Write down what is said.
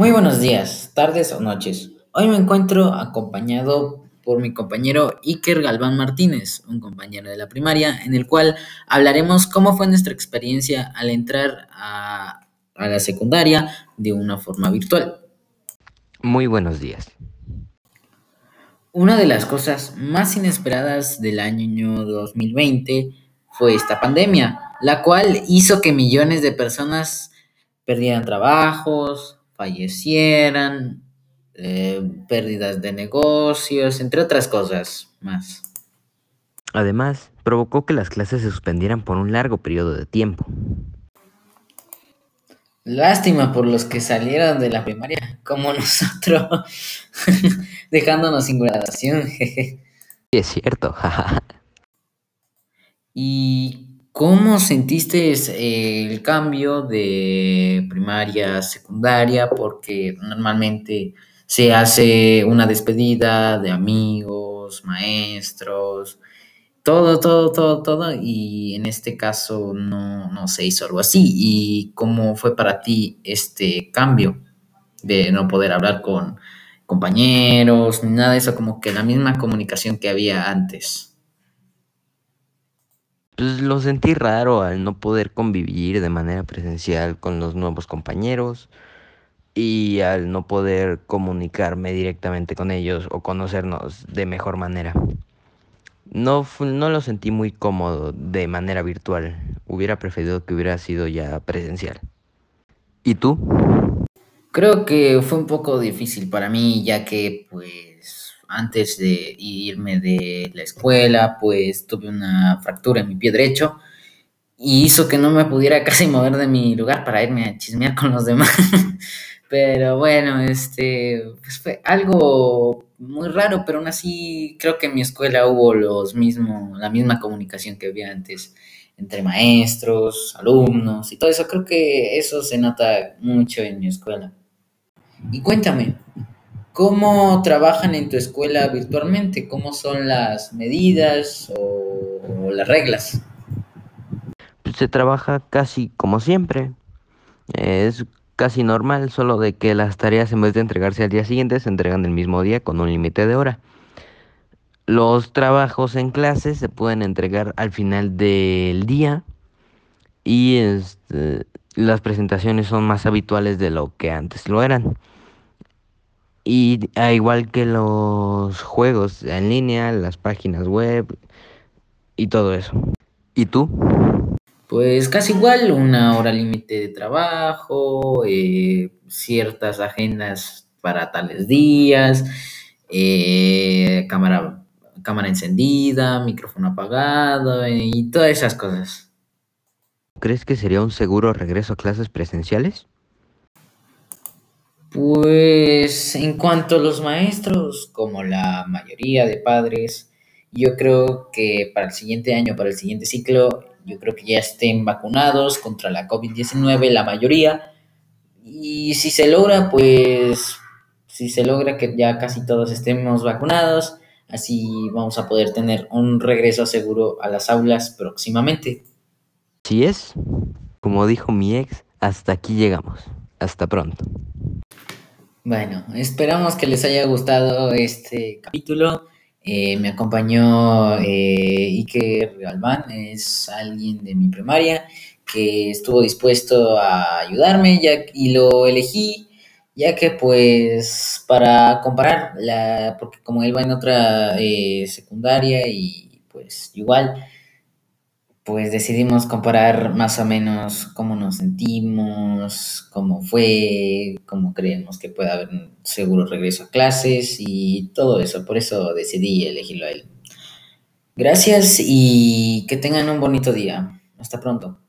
Muy buenos días, tardes o noches. Hoy me encuentro acompañado por mi compañero Iker Galván Martínez, un compañero de la primaria, en el cual hablaremos cómo fue nuestra experiencia al entrar a, a la secundaria de una forma virtual. Muy buenos días. Una de las cosas más inesperadas del año 2020 fue esta pandemia, la cual hizo que millones de personas perdieran trabajos, fallecieran, eh, pérdidas de negocios, entre otras cosas más. Además, provocó que las clases se suspendieran por un largo periodo de tiempo. Lástima por los que salieron de la primaria, como nosotros, dejándonos sin graduación. Sí, es cierto. ¿Y cómo sentiste el cambio de primaria a secundaria? Porque normalmente se hace una despedida de amigos, maestros, todo, todo, todo, todo, y en este caso no, no se hizo algo así. ¿Y cómo fue para ti este cambio de no poder hablar con compañeros, ni nada de eso, como que la misma comunicación que había antes? Pues lo sentí raro al no poder convivir de manera presencial con los nuevos compañeros y al no poder comunicarme directamente con ellos o conocernos de mejor manera. No, no lo sentí muy cómodo de manera virtual. Hubiera preferido que hubiera sido ya presencial. ¿Y tú? Creo que fue un poco difícil para mí, ya que pues antes de irme de la escuela, pues tuve una fractura en mi pie derecho y hizo que no me pudiera casi mover de mi lugar para irme a chismear con los demás. Pero bueno, este, pues fue algo muy raro, pero aún así creo que en mi escuela hubo los mismo, la misma comunicación que había antes entre maestros, alumnos y todo eso. Creo que eso se nota mucho en mi escuela. Y cuéntame, ¿cómo trabajan en tu escuela virtualmente? ¿Cómo son las medidas o, las reglas? Pues se trabaja casi como siempre. Es casi normal, solo de que las tareas en vez de entregarse al día siguiente se entregan el mismo día con un límite de hora. Los trabajos en clase se pueden entregar al final del día y este, las presentaciones son más habituales de lo que antes lo eran. Y a igual que los juegos en línea, las páginas web y todo eso. ¿Y tú? Pues casi igual, una hora límite de trabajo, eh, ciertas agendas para tales días, eh, cámara, cámara encendida, micrófono apagado eh, y todas esas cosas. ¿Crees que sería un seguro regreso a clases presenciales? Pues en cuanto a los maestros, como la mayoría de padres, yo creo que para el siguiente año, para el siguiente ciclo, yo creo que ya estén vacunados contra la COVID-19 la mayoría. Y si se logra, pues, si se logra que ya casi todos estemos vacunados, así vamos a poder tener un regreso seguro a las aulas próximamente. Si es, como dijo mi ex, hasta aquí llegamos. Hasta pronto. Bueno, esperamos que les haya gustado este capítulo. Eh, me acompañó eh, Iker Galván, es alguien de mi primaria que estuvo dispuesto a ayudarme y lo elegí ya que pues para comparar, la, porque como él va en otra eh, secundaria y pues igual, pues decidimos comparar más o menos cómo nos sentimos, cómo fue, cómo creemos que puede haber un seguro regreso a clases y todo eso. Por eso decidí elegirlo a él. Gracias y que tengan un bonito día. Hasta pronto.